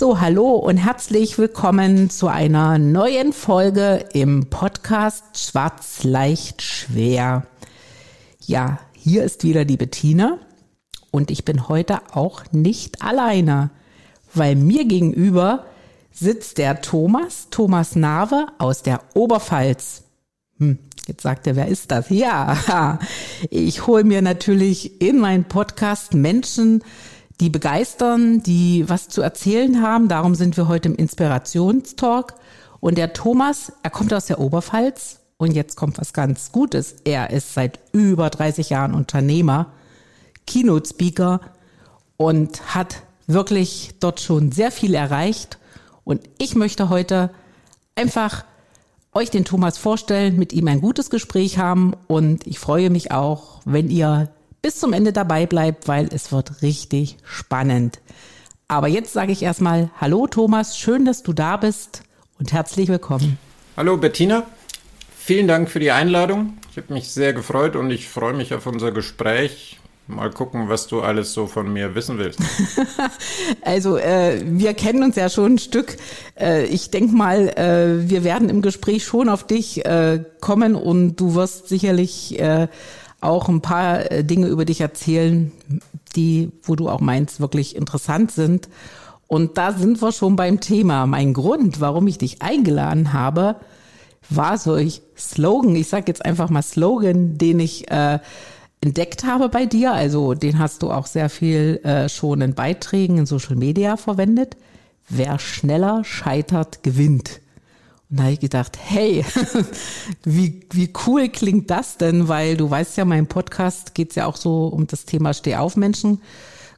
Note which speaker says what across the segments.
Speaker 1: So, hallo und herzlich willkommen zu einer neuen Folge im Podcast Schwarz leicht schwer. Ja, hier ist wieder die Bettina und ich bin heute auch nicht alleine, weil mir gegenüber sitzt der Thomas, Thomas Nave aus der Oberpfalz. Hm, jetzt sagt er, wer ist das? Ja, ich hole mir natürlich in meinen Podcast Menschen, die begeistern, die was zu erzählen haben. Darum sind wir heute im Inspirationstalk. Und der Thomas, er kommt aus der Oberpfalz und jetzt kommt was ganz Gutes. Er ist seit über 30 Jahren Unternehmer, Keynote-Speaker und hat wirklich dort schon sehr viel erreicht. Und ich möchte heute einfach euch den Thomas vorstellen, mit ihm ein gutes Gespräch haben und ich freue mich auch, wenn ihr bis zum Ende dabei bleibt, weil es wird richtig spannend. Aber jetzt sage ich erstmal Hallo Thomas, schön, dass du da bist und herzlich willkommen.
Speaker 2: Hallo Bettina, vielen Dank für die Einladung. Ich habe mich sehr gefreut und ich freue mich auf unser Gespräch. Mal gucken, was du alles so von mir wissen willst.
Speaker 1: also äh, wir kennen uns ja schon ein Stück. Äh, ich denke mal, äh, wir werden im Gespräch schon auf dich äh, kommen und du wirst sicherlich äh, auch ein paar äh, Dinge über dich erzählen, die, wo du auch meinst, wirklich interessant sind. Und da sind wir schon beim Thema. Mein Grund, warum ich dich eingeladen habe, war solch Slogan. Ich sage jetzt einfach mal Slogan, den ich äh, entdeckt habe bei dir. Also den hast du auch sehr viel äh, schon in Beiträgen in Social Media verwendet. Wer schneller scheitert, gewinnt. Und da habe ich gedacht, hey, wie, wie cool klingt das denn? Weil du weißt ja, mein Podcast geht ja auch so um das Thema Stehaufmenschen.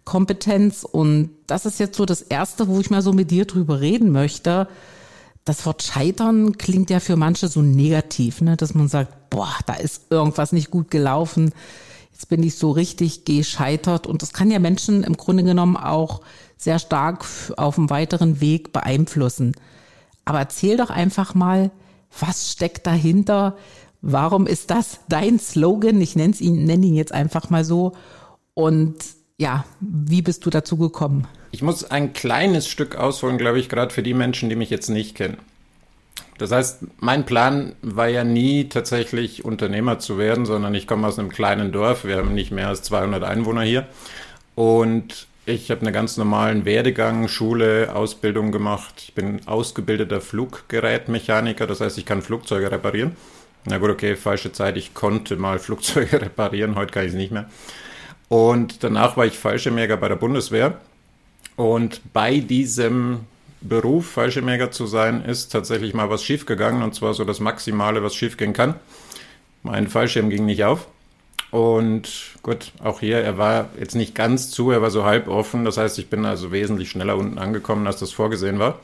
Speaker 1: Kompetenz und das ist jetzt so das erste, wo ich mal so mit dir drüber reden möchte. Das Wort Scheitern klingt ja für manche so negativ, ne? dass man sagt, boah, da ist irgendwas nicht gut gelaufen, jetzt bin ich so richtig gescheitert und das kann ja Menschen im Grunde genommen auch sehr stark auf dem weiteren Weg beeinflussen. Aber erzähl doch einfach mal, was steckt dahinter? Warum ist das dein Slogan? Ich nenne ihn, nenne ihn jetzt einfach mal so. Und ja, wie bist du dazu gekommen?
Speaker 2: Ich muss ein kleines Stück ausholen, glaube ich, gerade für die Menschen, die mich jetzt nicht kennen. Das heißt, mein Plan war ja nie tatsächlich Unternehmer zu werden, sondern ich komme aus einem kleinen Dorf. Wir haben nicht mehr als 200 Einwohner hier. Und ich habe einen ganz normalen Werdegang, Schule, Ausbildung gemacht. Ich bin ausgebildeter Fluggerätmechaniker, das heißt, ich kann Flugzeuge reparieren. Na gut, okay, falsche Zeit. Ich konnte mal Flugzeuge reparieren, heute kann ich es nicht mehr. Und danach war ich Fallschirmjäger bei der Bundeswehr. Und bei diesem Beruf, Fallschirmjäger zu sein, ist tatsächlich mal was schiefgegangen. Und zwar so das Maximale, was schiefgehen kann. Mein Fallschirm ging nicht auf. Und gut, auch hier, er war jetzt nicht ganz zu, er war so halb offen. Das heißt, ich bin also wesentlich schneller unten angekommen, als das vorgesehen war.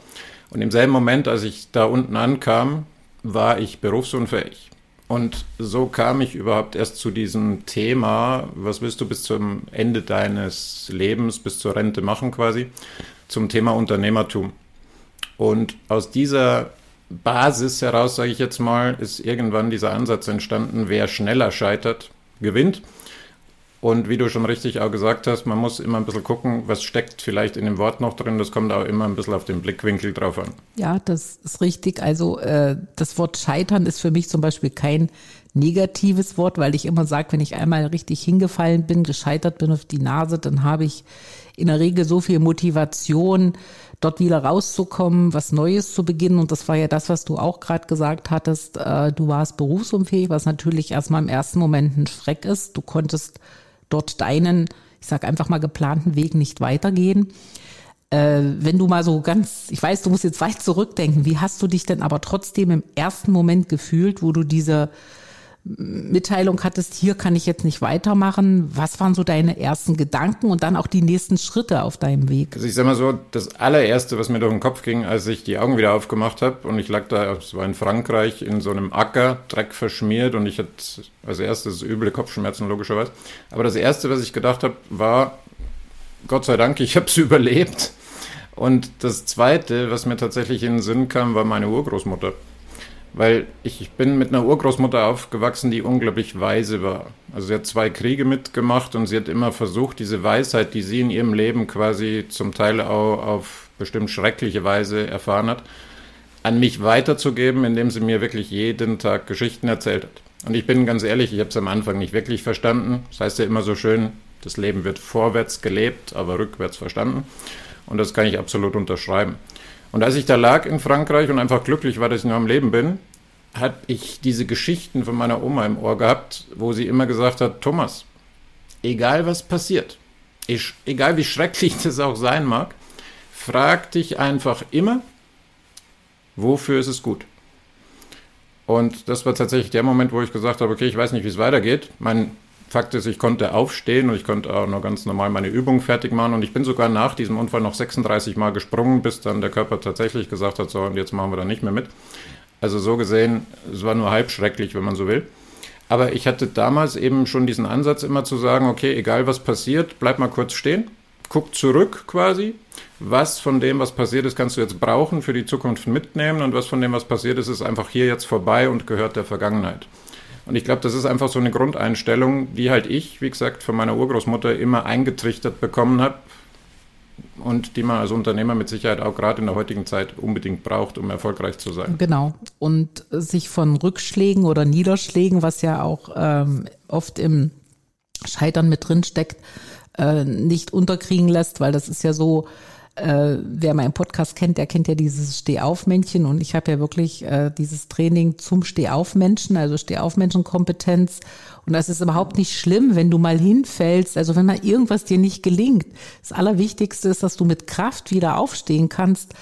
Speaker 2: Und im selben Moment, als ich da unten ankam, war ich berufsunfähig. Und so kam ich überhaupt erst zu diesem Thema, was willst du bis zum Ende deines Lebens, bis zur Rente machen quasi, zum Thema Unternehmertum. Und aus dieser Basis heraus, sage ich jetzt mal, ist irgendwann dieser Ansatz entstanden, wer schneller scheitert, gewinnt. Und wie du schon richtig auch gesagt hast, man muss immer ein bisschen gucken, was steckt vielleicht in dem Wort noch drin. Das kommt auch immer ein bisschen auf den Blickwinkel drauf an.
Speaker 1: Ja, das ist richtig. Also äh, das Wort Scheitern ist für mich zum Beispiel kein negatives Wort, weil ich immer sage, wenn ich einmal richtig hingefallen bin, gescheitert bin auf die Nase, dann habe ich in der Regel so viel Motivation, dort wieder rauszukommen, was Neues zu beginnen. Und das war ja das, was du auch gerade gesagt hattest. Äh, du warst berufsunfähig, was natürlich erstmal im ersten Moment ein Schreck ist. Du konntest dort deinen, ich sag einfach mal, geplanten Weg nicht weitergehen. Äh, wenn du mal so ganz, ich weiß, du musst jetzt weit zurückdenken, wie hast du dich denn aber trotzdem im ersten Moment gefühlt, wo du diese Mitteilung hattest, hier kann ich jetzt nicht weitermachen. Was waren so deine ersten Gedanken und dann auch die nächsten Schritte auf deinem Weg?
Speaker 2: Also ich sag mal so, das allererste, was mir durch den Kopf ging, als ich die Augen wieder aufgemacht habe und ich lag da, es war in Frankreich, in so einem Acker, Dreck verschmiert und ich hatte als erstes üble Kopfschmerzen logischerweise. Aber das erste, was ich gedacht habe, war, Gott sei Dank, ich habe es überlebt. Und das zweite, was mir tatsächlich in den Sinn kam, war meine Urgroßmutter. Weil ich bin mit einer Urgroßmutter aufgewachsen, die unglaublich weise war. Also sie hat zwei Kriege mitgemacht und sie hat immer versucht, diese Weisheit, die sie in ihrem Leben quasi zum Teil auch auf bestimmt schreckliche Weise erfahren hat, an mich weiterzugeben, indem sie mir wirklich jeden Tag Geschichten erzählt hat. Und ich bin ganz ehrlich, ich habe es am Anfang nicht wirklich verstanden. Das heißt ja immer so schön, das Leben wird vorwärts gelebt, aber rückwärts verstanden. Und das kann ich absolut unterschreiben. Und als ich da lag in Frankreich und einfach glücklich war, dass ich noch am Leben bin, habe ich diese Geschichten von meiner Oma im Ohr gehabt, wo sie immer gesagt hat, Thomas, egal was passiert, ich, egal wie schrecklich das auch sein mag, frag dich einfach immer, wofür ist es gut? Und das war tatsächlich der Moment, wo ich gesagt habe, okay, ich weiß nicht, wie es weitergeht. Mein Fakt ist, ich konnte aufstehen und ich konnte auch noch ganz normal meine Übung fertig machen und ich bin sogar nach diesem Unfall noch 36 Mal gesprungen, bis dann der Körper tatsächlich gesagt hat, so und jetzt machen wir da nicht mehr mit. Also so gesehen, es war nur halb schrecklich, wenn man so will. Aber ich hatte damals eben schon diesen Ansatz immer zu sagen, okay, egal was passiert, bleib mal kurz stehen, guck zurück quasi. Was von dem, was passiert ist, kannst du jetzt brauchen, für die Zukunft mitnehmen und was von dem, was passiert ist, ist einfach hier jetzt vorbei und gehört der Vergangenheit. Und ich glaube, das ist einfach so eine Grundeinstellung, die halt ich, wie gesagt, von meiner Urgroßmutter immer eingetrichtert bekommen habe und die man als Unternehmer mit Sicherheit auch gerade in der heutigen Zeit unbedingt braucht, um erfolgreich zu sein.
Speaker 1: Genau. Und sich von Rückschlägen oder Niederschlägen, was ja auch ähm, oft im Scheitern mit drin steckt, äh, nicht unterkriegen lässt, weil das ist ja so, äh, wer meinen Podcast kennt, der kennt ja dieses Stehaufmännchen und ich habe ja wirklich äh, dieses Training zum Stehaufmenschen, also Stehaufmenschenkompetenz und das ist überhaupt nicht schlimm, wenn du mal hinfällst, also wenn mal irgendwas dir nicht gelingt. Das Allerwichtigste ist, dass du mit Kraft wieder aufstehen kannst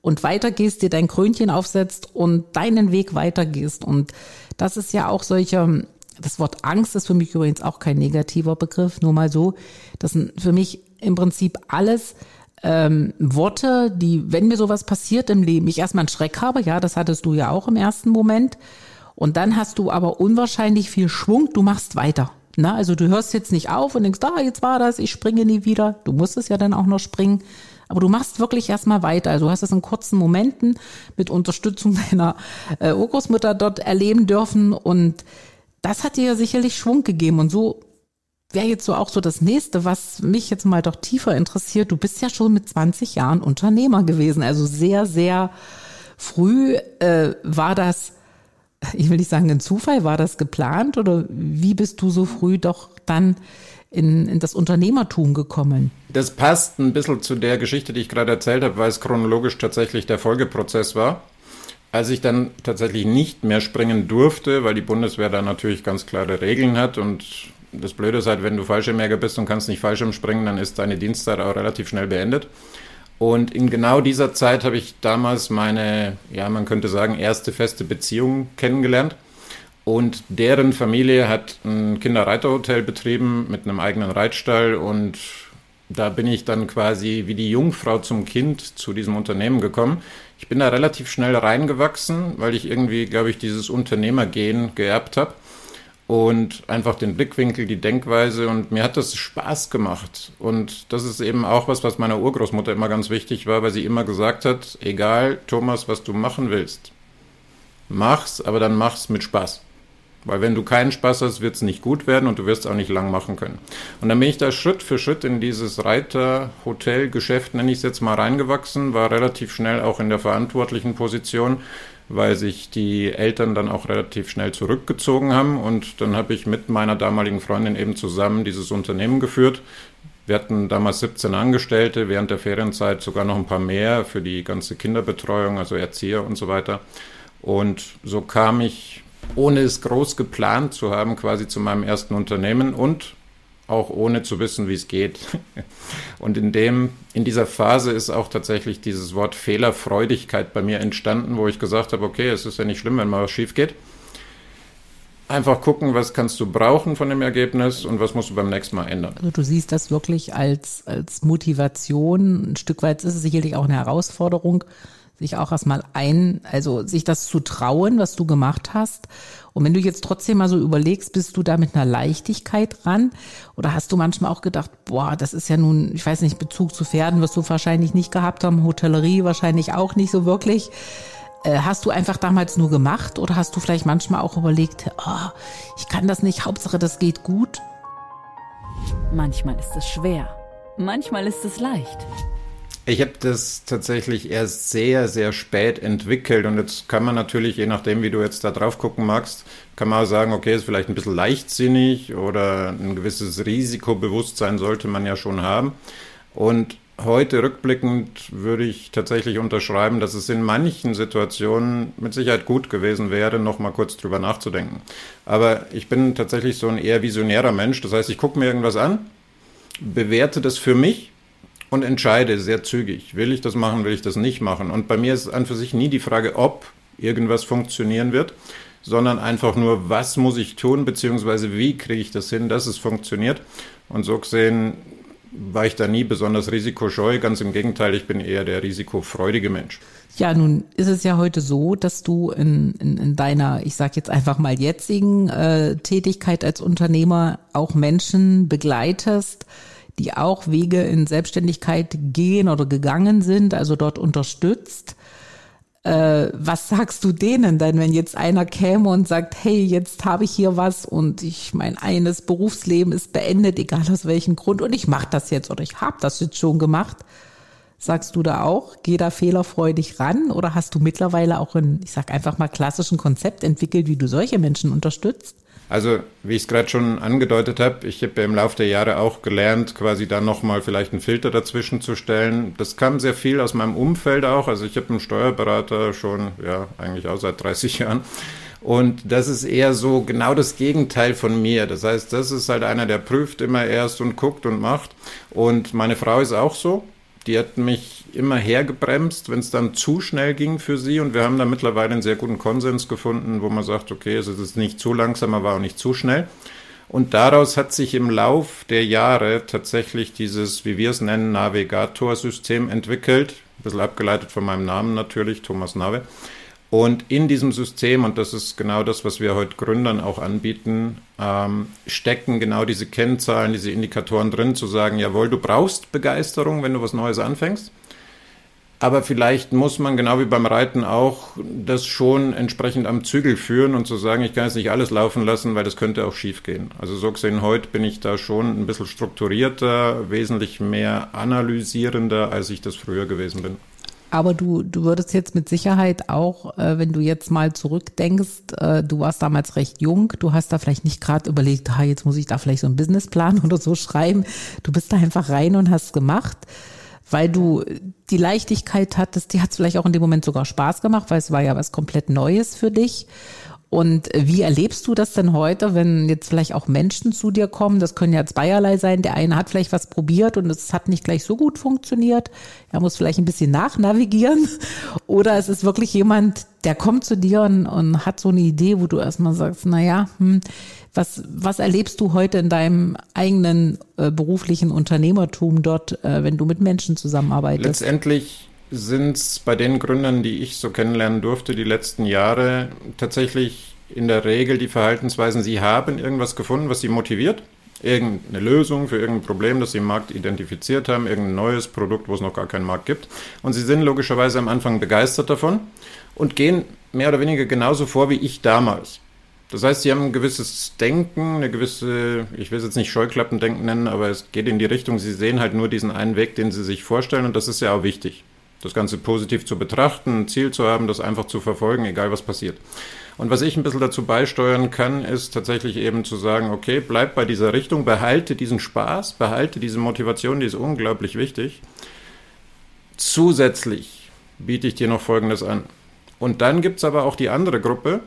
Speaker 1: und weitergehst, dir dein Krönchen aufsetzt und deinen Weg weitergehst und das ist ja auch solche das Wort Angst ist für mich übrigens auch kein negativer Begriff, nur mal so. Das sind für mich im Prinzip alles ähm, Worte, die, wenn mir sowas passiert im Leben, ich erstmal einen Schreck habe, ja, das hattest du ja auch im ersten Moment. Und dann hast du aber unwahrscheinlich viel Schwung, du machst weiter. Na, also du hörst jetzt nicht auf und denkst, ah, jetzt war das, ich springe nie wieder. Du musst es ja dann auch noch springen. Aber du machst wirklich erstmal weiter. Also du hast es in kurzen Momenten mit Unterstützung deiner äh, Urgroßmutter dort erleben dürfen. Und das hat dir ja sicherlich Schwung gegeben. Und so wäre jetzt so auch so das nächste, was mich jetzt mal doch tiefer interessiert. Du bist ja schon mit 20 Jahren Unternehmer gewesen, also sehr, sehr früh. Äh, war das, ich will nicht sagen ein Zufall, war das geplant oder wie bist du so früh doch dann in, in das Unternehmertum gekommen?
Speaker 2: Das passt ein bisschen zu der Geschichte, die ich gerade erzählt habe, weil es chronologisch tatsächlich der Folgeprozess war. Als ich dann tatsächlich nicht mehr springen durfte, weil die Bundeswehr da natürlich ganz klare Regeln hat und das Blöde ist halt, wenn du Fallschirmjäger bist und kannst nicht Fallschirm springen, dann ist deine Dienstzeit auch relativ schnell beendet. Und in genau dieser Zeit habe ich damals meine, ja, man könnte sagen, erste feste Beziehung kennengelernt. Und deren Familie hat ein Kinderreiterhotel betrieben mit einem eigenen Reitstall. Und da bin ich dann quasi wie die Jungfrau zum Kind zu diesem Unternehmen gekommen. Ich bin da relativ schnell reingewachsen, weil ich irgendwie, glaube ich, dieses Unternehmergehen geerbt habe und einfach den Blickwinkel, die Denkweise und mir hat das Spaß gemacht. Und das ist eben auch was, was meiner Urgroßmutter immer ganz wichtig war, weil sie immer gesagt hat, egal Thomas, was du machen willst, mach's, aber dann mach's mit Spaß. Weil wenn du keinen Spaß hast, wird es nicht gut werden und du wirst auch nicht lang machen können. Und dann bin ich da Schritt für Schritt in dieses Reiter-Hotel-Geschäft, nenne ich es jetzt mal, reingewachsen, war relativ schnell auch in der verantwortlichen Position weil sich die Eltern dann auch relativ schnell zurückgezogen haben. Und dann habe ich mit meiner damaligen Freundin eben zusammen dieses Unternehmen geführt. Wir hatten damals 17 Angestellte, während der Ferienzeit sogar noch ein paar mehr für die ganze Kinderbetreuung, also Erzieher und so weiter. Und so kam ich, ohne es groß geplant zu haben, quasi zu meinem ersten Unternehmen und auch ohne zu wissen, wie es geht. Und in dem, in dieser Phase ist auch tatsächlich dieses Wort Fehlerfreudigkeit bei mir entstanden, wo ich gesagt habe, okay, es ist ja nicht schlimm, wenn mal was schief geht. einfach gucken, was kannst du brauchen von dem Ergebnis und was musst du beim nächsten Mal ändern.
Speaker 1: Also du siehst das wirklich als, als Motivation. Ein Stück weit ist es sicherlich auch eine Herausforderung, sich auch erstmal ein, also sich das zu trauen, was du gemacht hast. Und wenn du jetzt trotzdem mal so überlegst, bist du da mit einer Leichtigkeit dran? Oder hast du manchmal auch gedacht, boah, das ist ja nun, ich weiß nicht, Bezug zu Pferden wirst du wahrscheinlich nicht gehabt haben, Hotellerie wahrscheinlich auch nicht so wirklich. Äh, hast du einfach damals nur gemacht oder hast du vielleicht manchmal auch überlegt, oh, ich kann das nicht, Hauptsache das geht gut?
Speaker 3: Manchmal ist es schwer, manchmal ist es leicht.
Speaker 2: Ich habe das tatsächlich erst sehr, sehr spät entwickelt und jetzt kann man natürlich, je nachdem, wie du jetzt da drauf gucken magst, kann man auch sagen, okay, ist vielleicht ein bisschen leichtsinnig oder ein gewisses Risikobewusstsein sollte man ja schon haben. Und heute rückblickend würde ich tatsächlich unterschreiben, dass es in manchen Situationen mit Sicherheit gut gewesen wäre, noch mal kurz drüber nachzudenken. Aber ich bin tatsächlich so ein eher visionärer Mensch. Das heißt, ich gucke mir irgendwas an, bewerte das für mich und entscheide sehr zügig. Will ich das machen, will ich das nicht machen? Und bei mir ist an für sich nie die Frage, ob irgendwas funktionieren wird, sondern einfach nur, was muss ich tun, beziehungsweise wie kriege ich das hin, dass es funktioniert. Und so gesehen war ich da nie besonders risikoscheu. Ganz im Gegenteil, ich bin eher der risikofreudige Mensch.
Speaker 1: Ja, nun ist es ja heute so, dass du in, in, in deiner, ich sage jetzt einfach mal jetzigen äh, Tätigkeit als Unternehmer auch Menschen begleitest, die auch Wege in Selbstständigkeit gehen oder gegangen sind, also dort unterstützt. Äh, was sagst du denen denn, wenn jetzt einer käme und sagt, hey, jetzt habe ich hier was und ich mein eines Berufsleben ist beendet, egal aus welchem Grund, und ich mache das jetzt oder ich habe das jetzt schon gemacht. Sagst du da auch, geh da fehlerfreudig ran oder hast du mittlerweile auch ein, ich sag einfach mal, klassischen Konzept entwickelt, wie du solche Menschen unterstützt?
Speaker 2: Also, wie ich es gerade schon angedeutet habe, ich habe ja im Laufe der Jahre auch gelernt, quasi da nochmal vielleicht einen Filter dazwischen zu stellen. Das kam sehr viel aus meinem Umfeld auch. Also ich habe einen Steuerberater schon, ja, eigentlich auch seit 30 Jahren. Und das ist eher so genau das Gegenteil von mir. Das heißt, das ist halt einer, der prüft immer erst und guckt und macht. Und meine Frau ist auch so. Die hat mich immer hergebremst, wenn es dann zu schnell ging für sie. Und wir haben da mittlerweile einen sehr guten Konsens gefunden, wo man sagt, okay, es ist nicht zu langsam, aber auch nicht zu schnell. Und daraus hat sich im Lauf der Jahre tatsächlich dieses, wie wir es nennen, Navigator-System entwickelt. Ein bisschen abgeleitet von meinem Namen natürlich, Thomas Nave. Und in diesem System, und das ist genau das, was wir heute Gründern auch anbieten, ähm, stecken genau diese Kennzahlen, diese Indikatoren drin, zu sagen, jawohl, du brauchst Begeisterung, wenn du was Neues anfängst. Aber vielleicht muss man, genau wie beim Reiten auch, das schon entsprechend am Zügel führen und zu sagen, ich kann jetzt nicht alles laufen lassen, weil das könnte auch schief gehen. Also so gesehen, heute bin ich da schon ein bisschen strukturierter, wesentlich mehr analysierender, als ich das früher gewesen bin.
Speaker 1: Aber du, du würdest jetzt mit Sicherheit auch, äh, wenn du jetzt mal zurückdenkst, äh, du warst damals recht jung, du hast da vielleicht nicht gerade überlegt, ah, jetzt muss ich da vielleicht so einen Businessplan oder so schreiben. Du bist da einfach rein und hast gemacht, weil du die Leichtigkeit hattest, die hat es vielleicht auch in dem Moment sogar Spaß gemacht, weil es war ja was komplett Neues für dich. Und wie erlebst du das denn heute, wenn jetzt vielleicht auch Menschen zu dir kommen? Das können ja zweierlei sein. Der eine hat vielleicht was probiert und es hat nicht gleich so gut funktioniert. Er muss vielleicht ein bisschen nachnavigieren. Oder es ist wirklich jemand, der kommt zu dir und, und hat so eine Idee, wo du erstmal sagst, na ja, hm, was, was erlebst du heute in deinem eigenen äh, beruflichen Unternehmertum dort, äh, wenn du mit Menschen zusammenarbeitest?
Speaker 2: Letztendlich sind es bei den Gründern, die ich so kennenlernen durfte, die letzten Jahre tatsächlich in der Regel die Verhaltensweisen, sie haben irgendwas gefunden, was sie motiviert. Irgendeine Lösung für irgendein Problem, das sie im Markt identifiziert haben, irgendein neues Produkt, wo es noch gar keinen Markt gibt. Und sie sind logischerweise am Anfang begeistert davon und gehen mehr oder weniger genauso vor wie ich damals. Das heißt, sie haben ein gewisses Denken, eine gewisse, ich will es jetzt nicht Scheuklappendenken nennen, aber es geht in die Richtung, sie sehen halt nur diesen einen Weg, den sie sich vorstellen und das ist ja auch wichtig das Ganze positiv zu betrachten, ein Ziel zu haben, das einfach zu verfolgen, egal was passiert. Und was ich ein bisschen dazu beisteuern kann, ist tatsächlich eben zu sagen, okay, bleib bei dieser Richtung, behalte diesen Spaß, behalte diese Motivation, die ist unglaublich wichtig. Zusätzlich biete ich dir noch Folgendes an. Und dann gibt es aber auch die andere Gruppe,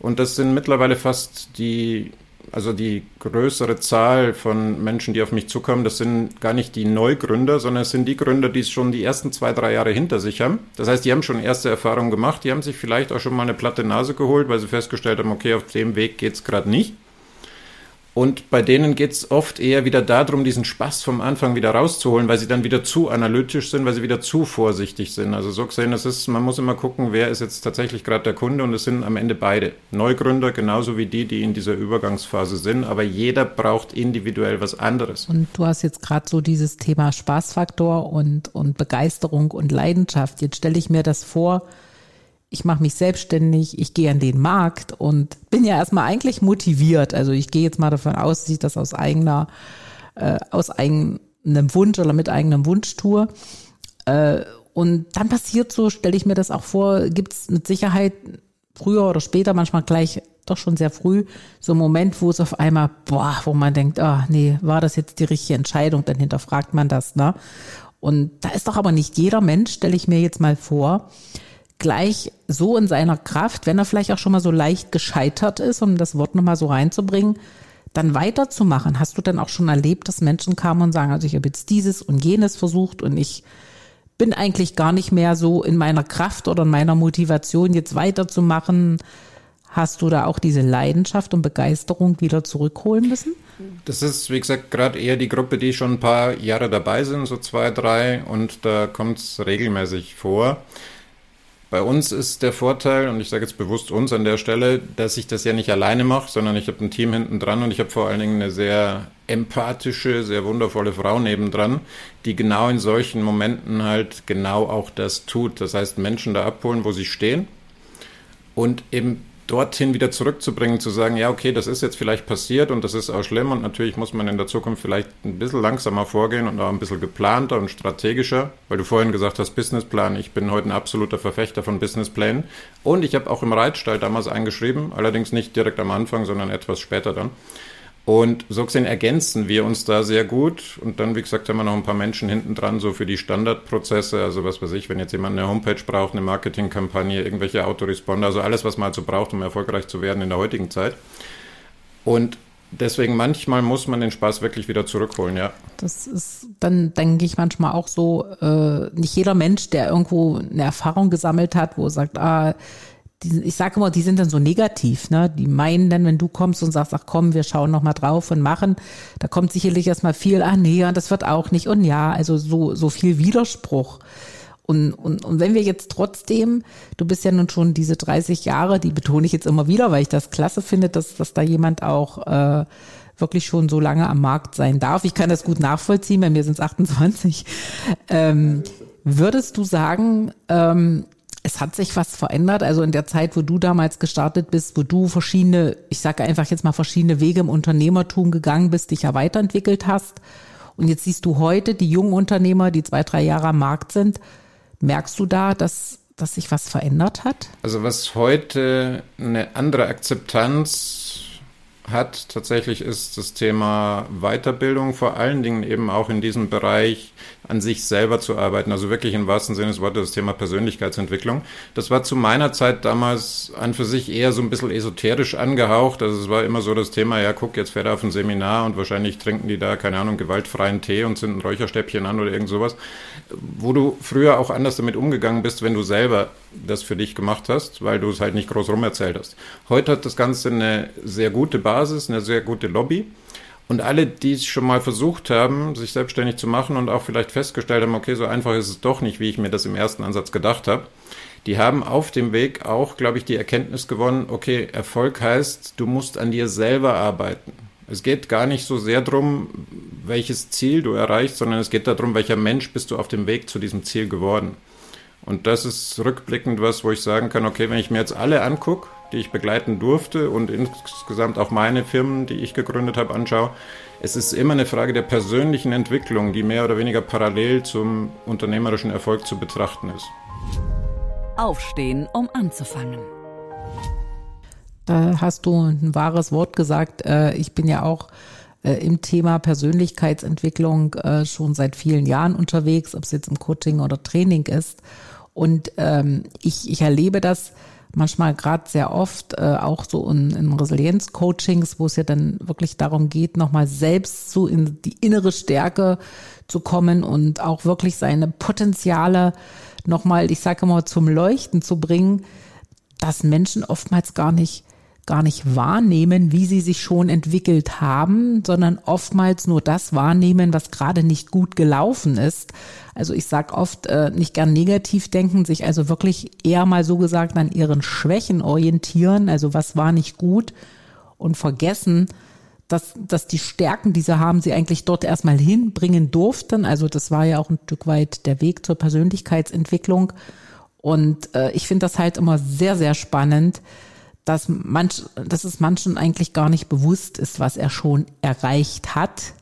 Speaker 2: und das sind mittlerweile fast die also die größere Zahl von Menschen, die auf mich zukommen, das sind gar nicht die Neugründer, sondern es sind die Gründer, die es schon die ersten zwei, drei Jahre hinter sich haben. Das heißt, die haben schon erste Erfahrungen gemacht, die haben sich vielleicht auch schon mal eine platte Nase geholt, weil sie festgestellt haben, okay, auf dem Weg geht's gerade nicht. Und bei denen geht es oft eher wieder darum, diesen Spaß vom Anfang wieder rauszuholen, weil sie dann wieder zu analytisch sind, weil sie wieder zu vorsichtig sind. Also so gesehen, es ist, man muss immer gucken, wer ist jetzt tatsächlich gerade der Kunde und es sind am Ende beide. Neugründer genauso wie die, die in dieser Übergangsphase sind, aber jeder braucht individuell was anderes.
Speaker 1: Und du hast jetzt gerade so dieses Thema Spaßfaktor und, und Begeisterung und Leidenschaft. Jetzt stelle ich mir das vor, ich mache mich selbstständig, ich gehe an den Markt und bin ja erstmal eigentlich motiviert. Also ich gehe jetzt mal davon aus, dass ich das aus eigener, äh, aus eigenem Wunsch oder mit eigenem Wunsch tue. Äh, und dann passiert so, stelle ich mir das auch vor, gibt es mit Sicherheit früher oder später, manchmal gleich doch schon sehr früh, so ein Moment, wo es auf einmal, boah, wo man denkt, ah, nee, war das jetzt die richtige Entscheidung? Dann hinterfragt man das, ne? Und da ist doch aber nicht jeder Mensch, stelle ich mir jetzt mal vor, gleich so in seiner Kraft, wenn er vielleicht auch schon mal so leicht gescheitert ist, um das Wort nochmal so reinzubringen, dann weiterzumachen. Hast du denn auch schon erlebt, dass Menschen kamen und sagen, also ich habe jetzt dieses und jenes versucht und ich bin eigentlich gar nicht mehr so in meiner Kraft oder in meiner Motivation, jetzt weiterzumachen. Hast du da auch diese Leidenschaft und Begeisterung wieder zurückholen müssen?
Speaker 2: Das ist, wie gesagt, gerade eher die Gruppe, die schon ein paar Jahre dabei sind, so zwei, drei, und da kommt es regelmäßig vor. Bei uns ist der Vorteil, und ich sage jetzt bewusst uns an der Stelle, dass ich das ja nicht alleine mache, sondern ich habe ein Team hinten dran und ich habe vor allen Dingen eine sehr empathische, sehr wundervolle Frau nebendran, die genau in solchen Momenten halt genau auch das tut. Das heißt, Menschen da abholen, wo sie stehen und eben dorthin wieder zurückzubringen, zu sagen, ja, okay, das ist jetzt vielleicht passiert und das ist auch schlimm und natürlich muss man in der Zukunft vielleicht ein bisschen langsamer vorgehen und auch ein bisschen geplanter und strategischer, weil du vorhin gesagt hast, Businessplan. Ich bin heute ein absoluter Verfechter von Businessplänen und ich habe auch im Reitstall damals eingeschrieben, allerdings nicht direkt am Anfang, sondern etwas später dann. Und so gesehen ergänzen wir uns da sehr gut. Und dann, wie gesagt, haben wir noch ein paar Menschen hinten dran, so für die Standardprozesse. Also was weiß ich, wenn jetzt jemand eine Homepage braucht, eine Marketingkampagne, irgendwelche Autoresponder, also alles, was man halt so braucht, um erfolgreich zu werden in der heutigen Zeit. Und deswegen manchmal muss man den Spaß wirklich wieder zurückholen, ja.
Speaker 1: Das ist, dann denke ich manchmal auch so, äh, nicht jeder Mensch, der irgendwo eine Erfahrung gesammelt hat, wo er sagt, ah, die, ich sage immer, die sind dann so negativ, ne? Die meinen dann, wenn du kommst und sagst, ach komm, wir schauen noch mal drauf und machen, da kommt sicherlich erstmal viel, ah nee, das wird auch nicht und ja, also so so viel Widerspruch. Und, und, und wenn wir jetzt trotzdem, du bist ja nun schon diese 30 Jahre, die betone ich jetzt immer wieder, weil ich das klasse finde, dass, dass da jemand auch äh, wirklich schon so lange am Markt sein darf. Ich kann das gut nachvollziehen, bei mir sind es 28. Ähm, würdest du sagen, ähm, es hat sich was verändert. Also in der Zeit, wo du damals gestartet bist, wo du verschiedene, ich sage einfach jetzt mal verschiedene Wege im Unternehmertum gegangen bist, dich ja weiterentwickelt hast. Und jetzt siehst du heute die jungen Unternehmer, die zwei, drei Jahre am Markt sind. Merkst du da, dass, dass sich was verändert hat?
Speaker 2: Also was heute eine andere Akzeptanz hat, tatsächlich ist das Thema Weiterbildung, vor allen Dingen eben auch in diesem Bereich an sich selber zu arbeiten, also wirklich im wahrsten Sinne des Wortes das Thema Persönlichkeitsentwicklung. Das war zu meiner Zeit damals an für sich eher so ein bisschen esoterisch angehaucht. Also es war immer so das Thema, ja guck, jetzt fährt er auf ein Seminar und wahrscheinlich trinken die da, keine Ahnung, gewaltfreien Tee und zünden Räucherstäbchen an oder irgend sowas. Wo du früher auch anders damit umgegangen bist, wenn du selber das für dich gemacht hast, weil du es halt nicht groß rum erzählt hast. Heute hat das Ganze eine sehr gute Basis, eine sehr gute Lobby. Und alle, die es schon mal versucht haben, sich selbstständig zu machen und auch vielleicht festgestellt haben, okay, so einfach ist es doch nicht, wie ich mir das im ersten Ansatz gedacht habe, die haben auf dem Weg auch, glaube ich, die Erkenntnis gewonnen, okay, Erfolg heißt, du musst an dir selber arbeiten. Es geht gar nicht so sehr darum, welches Ziel du erreichst, sondern es geht darum, welcher Mensch bist du auf dem Weg zu diesem Ziel geworden. Und das ist rückblickend was, wo ich sagen kann, okay, wenn ich mir jetzt alle angucke, die ich begleiten durfte und insgesamt auch meine Firmen, die ich gegründet habe, anschaue, es ist immer eine Frage der persönlichen Entwicklung, die mehr oder weniger parallel zum unternehmerischen Erfolg zu betrachten ist.
Speaker 3: Aufstehen, um anzufangen.
Speaker 1: Da hast du ein wahres Wort gesagt. Äh, ich bin ja auch äh, im Thema Persönlichkeitsentwicklung äh, schon seit vielen Jahren unterwegs, ob es jetzt im Coaching oder Training ist. Und ähm, ich, ich erlebe das manchmal gerade sehr oft, äh, auch so in, in Resilienz-Coachings, wo es ja dann wirklich darum geht, nochmal selbst so in die innere Stärke zu kommen und auch wirklich seine Potenziale nochmal, ich sage immer, zum Leuchten zu bringen, dass Menschen oftmals gar nicht gar nicht wahrnehmen, wie sie sich schon entwickelt haben, sondern oftmals nur das wahrnehmen, was gerade nicht gut gelaufen ist. Also ich sage oft äh, nicht gern negativ denken, sich also wirklich eher mal so gesagt an ihren Schwächen orientieren, also was war nicht gut und vergessen, dass, dass die Stärken, die sie haben, sie eigentlich dort erstmal hinbringen durften. Also das war ja auch ein Stück weit der Weg zur Persönlichkeitsentwicklung. Und äh, ich finde das halt immer sehr, sehr spannend, dass manch, dass es manchen eigentlich gar nicht bewusst ist, was er schon erreicht hat.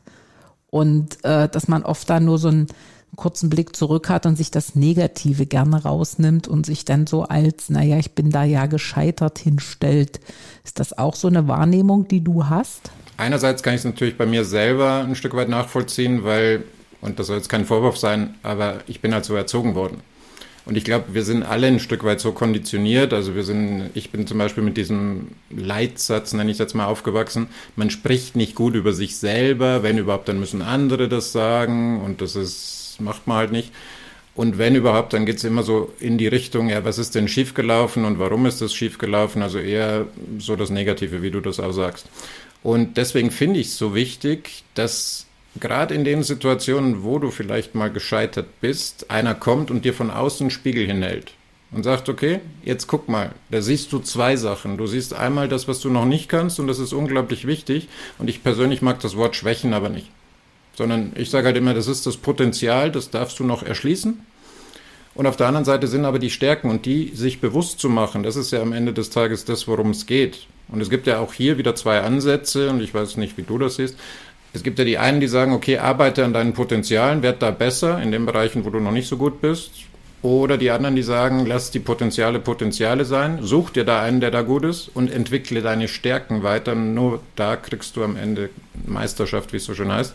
Speaker 1: Und äh, dass man oft da nur so einen kurzen Blick zurück hat und sich das Negative gerne rausnimmt und sich dann so als, naja, ich bin da ja gescheitert hinstellt. Ist das auch so eine Wahrnehmung, die du hast?
Speaker 2: Einerseits kann ich es natürlich bei mir selber ein Stück weit nachvollziehen, weil, und das soll jetzt kein Vorwurf sein, aber ich bin halt so erzogen worden. Und ich glaube, wir sind alle ein Stück weit so konditioniert. Also wir sind, ich bin zum Beispiel mit diesem Leitsatz, nenne ich jetzt mal, aufgewachsen. Man spricht nicht gut über sich selber. Wenn überhaupt, dann müssen andere das sagen. Und das ist, macht man halt nicht. Und wenn überhaupt, dann geht es immer so in die Richtung, ja, was ist denn schiefgelaufen und warum ist das schiefgelaufen? Also eher so das Negative, wie du das auch sagst. Und deswegen finde ich es so wichtig, dass gerade in den Situationen, wo du vielleicht mal gescheitert bist, einer kommt und dir von außen einen Spiegel hinhält und sagt, okay, jetzt guck mal, da siehst du zwei Sachen. Du siehst einmal das, was du noch nicht kannst und das ist unglaublich wichtig. Und ich persönlich mag das Wort Schwächen aber nicht. Sondern ich sage halt immer, das ist das Potenzial, das darfst du noch erschließen. Und auf der anderen Seite sind aber die Stärken und die sich bewusst zu machen, das ist ja am Ende des Tages das, worum es geht. Und es gibt ja auch hier wieder zwei Ansätze und ich weiß nicht, wie du das siehst. Es gibt ja die einen, die sagen, okay, arbeite an deinen Potenzialen, werd da besser in den Bereichen, wo du noch nicht so gut bist. Oder die anderen, die sagen, lass die Potenziale Potenziale sein, such dir da einen, der da gut ist und entwickle deine Stärken weiter. Nur da kriegst du am Ende Meisterschaft, wie es so schön heißt.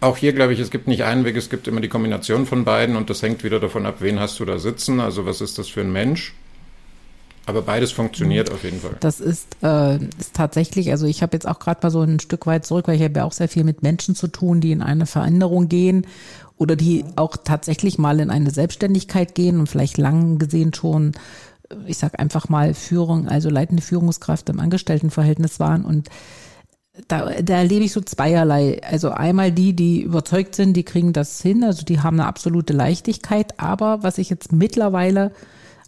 Speaker 2: Auch hier glaube ich, es gibt nicht einen Weg, es gibt immer die Kombination von beiden und das hängt wieder davon ab, wen hast du da sitzen, also was ist das für ein Mensch. Aber beides funktioniert auf jeden Fall.
Speaker 1: Das ist, äh, ist tatsächlich, also ich habe jetzt auch gerade mal so ein Stück weit zurück, weil ich habe ja auch sehr viel mit Menschen zu tun, die in eine Veränderung gehen oder die auch tatsächlich mal in eine Selbstständigkeit gehen und vielleicht lang gesehen schon, ich sag einfach mal Führung, also leitende Führungskraft im Angestelltenverhältnis waren und da, da erlebe ich so zweierlei. Also einmal die, die überzeugt sind, die kriegen das hin, also die haben eine absolute Leichtigkeit. Aber was ich jetzt mittlerweile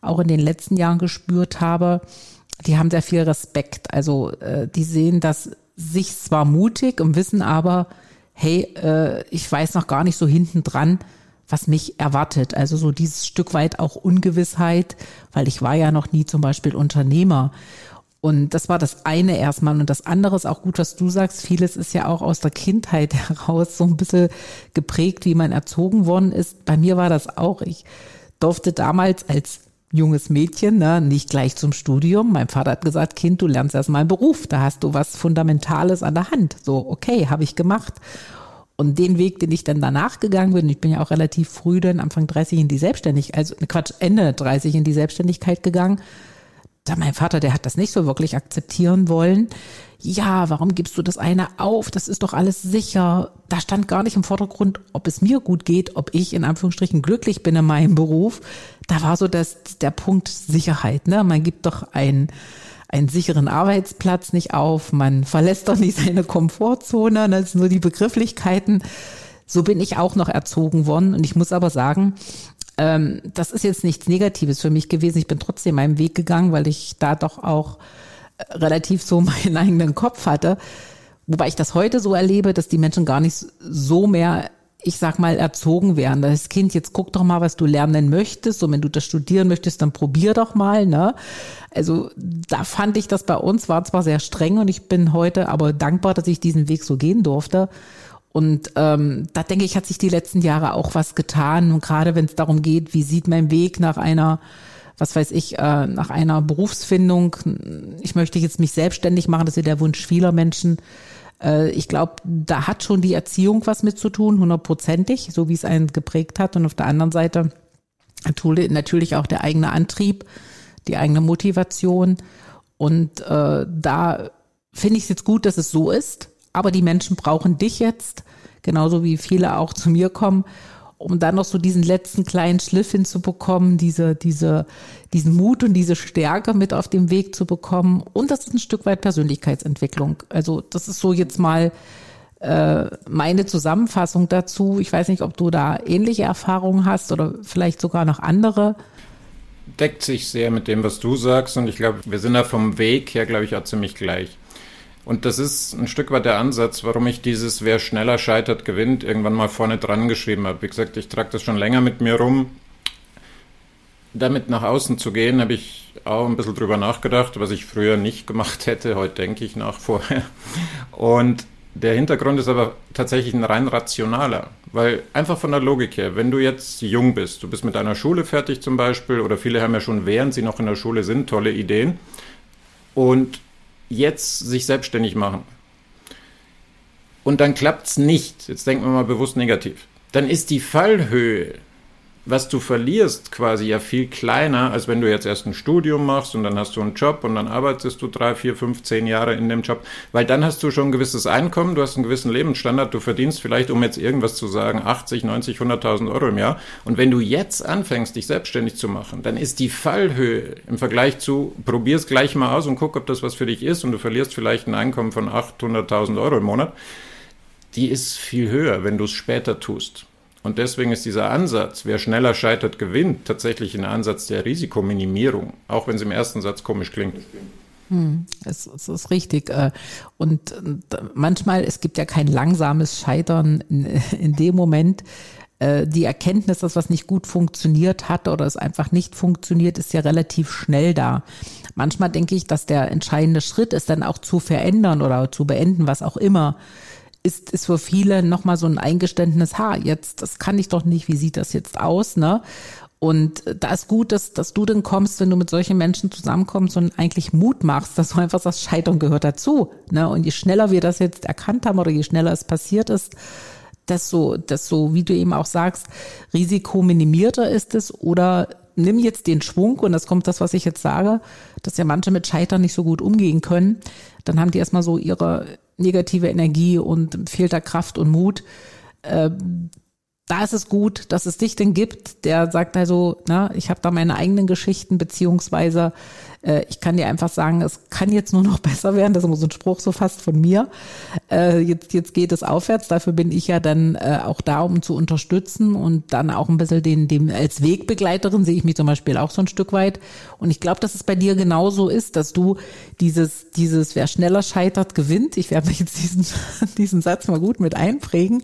Speaker 1: auch in den letzten Jahren gespürt habe, die haben sehr viel Respekt. Also äh, die sehen das sich zwar mutig und wissen aber, hey, äh, ich weiß noch gar nicht so hinten dran, was mich erwartet. Also so dieses Stück weit auch Ungewissheit, weil ich war ja noch nie zum Beispiel Unternehmer. Und das war das eine erstmal. Und das andere ist auch gut, was du sagst. Vieles ist ja auch aus der Kindheit heraus so ein bisschen geprägt, wie man erzogen worden ist. Bei mir war das auch. Ich durfte damals als junges Mädchen, ne, nicht gleich zum Studium. Mein Vater hat gesagt, Kind, du lernst erst mal einen Beruf, da hast du was Fundamentales an der Hand. So, okay, habe ich gemacht. Und den Weg, den ich dann danach gegangen bin, ich bin ja auch relativ früh dann Anfang 30 in die Selbstständigkeit, also Quatsch, Ende 30 in die Selbstständigkeit gegangen. Da mein Vater, der hat das nicht so wirklich akzeptieren wollen ja, warum gibst du das eine auf? Das ist doch alles sicher. Da stand gar nicht im Vordergrund, ob es mir gut geht, ob ich in Anführungsstrichen glücklich bin in meinem Beruf. Da war so das, der Punkt Sicherheit. Ne? Man gibt doch einen, einen sicheren Arbeitsplatz nicht auf. Man verlässt doch nicht seine Komfortzone. Das sind so die Begrifflichkeiten. So bin ich auch noch erzogen worden. Und ich muss aber sagen, ähm, das ist jetzt nichts Negatives für mich gewesen. Ich bin trotzdem meinen Weg gegangen, weil ich da doch auch relativ so meinen eigenen Kopf hatte. Wobei ich das heute so erlebe, dass die Menschen gar nicht so mehr, ich sag mal, erzogen werden. Das Kind, jetzt guck doch mal, was du lernen möchtest. Und wenn du das studieren möchtest, dann probier doch mal, ne? Also, da fand ich das bei uns war zwar sehr streng und ich bin heute aber dankbar, dass ich diesen Weg so gehen durfte. Und ähm, da denke ich, hat sich die letzten Jahre auch was getan. Und gerade wenn es darum geht, wie sieht mein Weg nach einer was weiß ich, äh, nach einer Berufsfindung, ich möchte jetzt mich selbstständig machen, das ist ja der Wunsch vieler Menschen. Äh, ich glaube, da hat schon die Erziehung was mit zu tun, hundertprozentig, so wie es einen geprägt hat. Und auf der anderen Seite natürlich auch der eigene Antrieb, die eigene Motivation. Und äh, da finde ich es jetzt gut, dass es so ist. Aber die Menschen brauchen dich jetzt, genauso wie viele auch zu mir kommen, um dann noch so diesen letzten kleinen Schliff hinzubekommen, diese, diese, diesen Mut und diese Stärke mit auf den Weg zu bekommen. Und das ist ein Stück weit Persönlichkeitsentwicklung. Also das ist so jetzt mal äh, meine Zusammenfassung dazu. Ich weiß nicht, ob du da ähnliche Erfahrungen hast oder vielleicht sogar noch andere.
Speaker 2: Deckt sich sehr mit dem, was du sagst. Und ich glaube, wir sind da vom Weg her, glaube ich, auch ziemlich gleich. Und das ist ein Stück weit der Ansatz, warum ich dieses Wer schneller scheitert, gewinnt irgendwann mal vorne dran geschrieben habe. Wie gesagt, ich trage das schon länger mit mir rum. Damit nach außen zu gehen, habe ich auch ein bisschen drüber nachgedacht, was ich früher nicht gemacht hätte. Heute denke ich nach vorher. Und der Hintergrund ist aber tatsächlich ein rein rationaler, weil einfach von der Logik her, wenn du jetzt jung bist, du bist mit einer Schule fertig zum Beispiel, oder viele haben ja schon, während sie noch in der Schule sind, tolle Ideen, und jetzt sich selbstständig machen. Und dann klappt es nicht. Jetzt denken wir mal bewusst negativ. Dann ist die Fallhöhe was du verlierst quasi ja viel kleiner, als wenn du jetzt erst ein Studium machst und dann hast du einen Job und dann arbeitest du drei, vier, fünf, zehn Jahre in dem Job, weil dann hast du schon ein gewisses Einkommen, du hast einen gewissen Lebensstandard, du verdienst vielleicht, um jetzt irgendwas zu sagen, 80, 90, 100.000 Euro im Jahr. Und wenn du jetzt anfängst, dich selbstständig zu machen, dann ist die Fallhöhe im Vergleich zu, probier's gleich mal aus und guck, ob das was für dich ist und du verlierst vielleicht ein Einkommen von 800.000 Euro im Monat, die ist viel höher, wenn du es später tust. Und deswegen ist dieser Ansatz, wer schneller scheitert, gewinnt, tatsächlich ein Ansatz der Risikominimierung, auch wenn es im ersten Satz komisch klingt.
Speaker 1: Hm, es, es ist richtig. Äh, und manchmal, es gibt ja kein langsames Scheitern in, in dem Moment. Äh, die Erkenntnis, dass was nicht gut funktioniert hat oder es einfach nicht funktioniert, ist ja relativ schnell da. Manchmal denke ich, dass der entscheidende Schritt ist, dann auch zu verändern oder zu beenden, was auch immer ist, ist für viele nochmal so ein Eingeständnis, ha, jetzt, das kann ich doch nicht, wie sieht das jetzt aus, ne? Und da ist gut, dass, dass du dann kommst, wenn du mit solchen Menschen zusammenkommst und eigentlich Mut machst, dass du einfach sagst, Scheitern gehört dazu. Ne? Und je schneller wir das jetzt erkannt haben oder je schneller es passiert ist, desto, desto, wie du eben auch sagst, risikominimierter ist es oder nimm jetzt den Schwung und das kommt das, was ich jetzt sage, dass ja manche mit Scheitern nicht so gut umgehen können. Dann haben die erstmal so ihre negative Energie und fehlt da Kraft und Mut. Ähm, da ist es gut, dass es dich denn gibt, der sagt also, na, ich habe da meine eigenen Geschichten, beziehungsweise äh, ich kann dir einfach sagen, es kann jetzt nur noch besser werden. Das ist immer so ein Spruch so fast von mir. Äh, jetzt, jetzt geht es aufwärts. Dafür bin ich ja dann äh, auch da, um zu unterstützen und dann auch ein bisschen den, dem als Wegbegleiterin sehe ich mich zum Beispiel auch so ein Stück weit. Und ich glaube, dass es bei dir genauso ist, dass du dieses, dieses, wer schneller scheitert, gewinnt. Ich werde jetzt diesen, diesen Satz mal gut mit einprägen.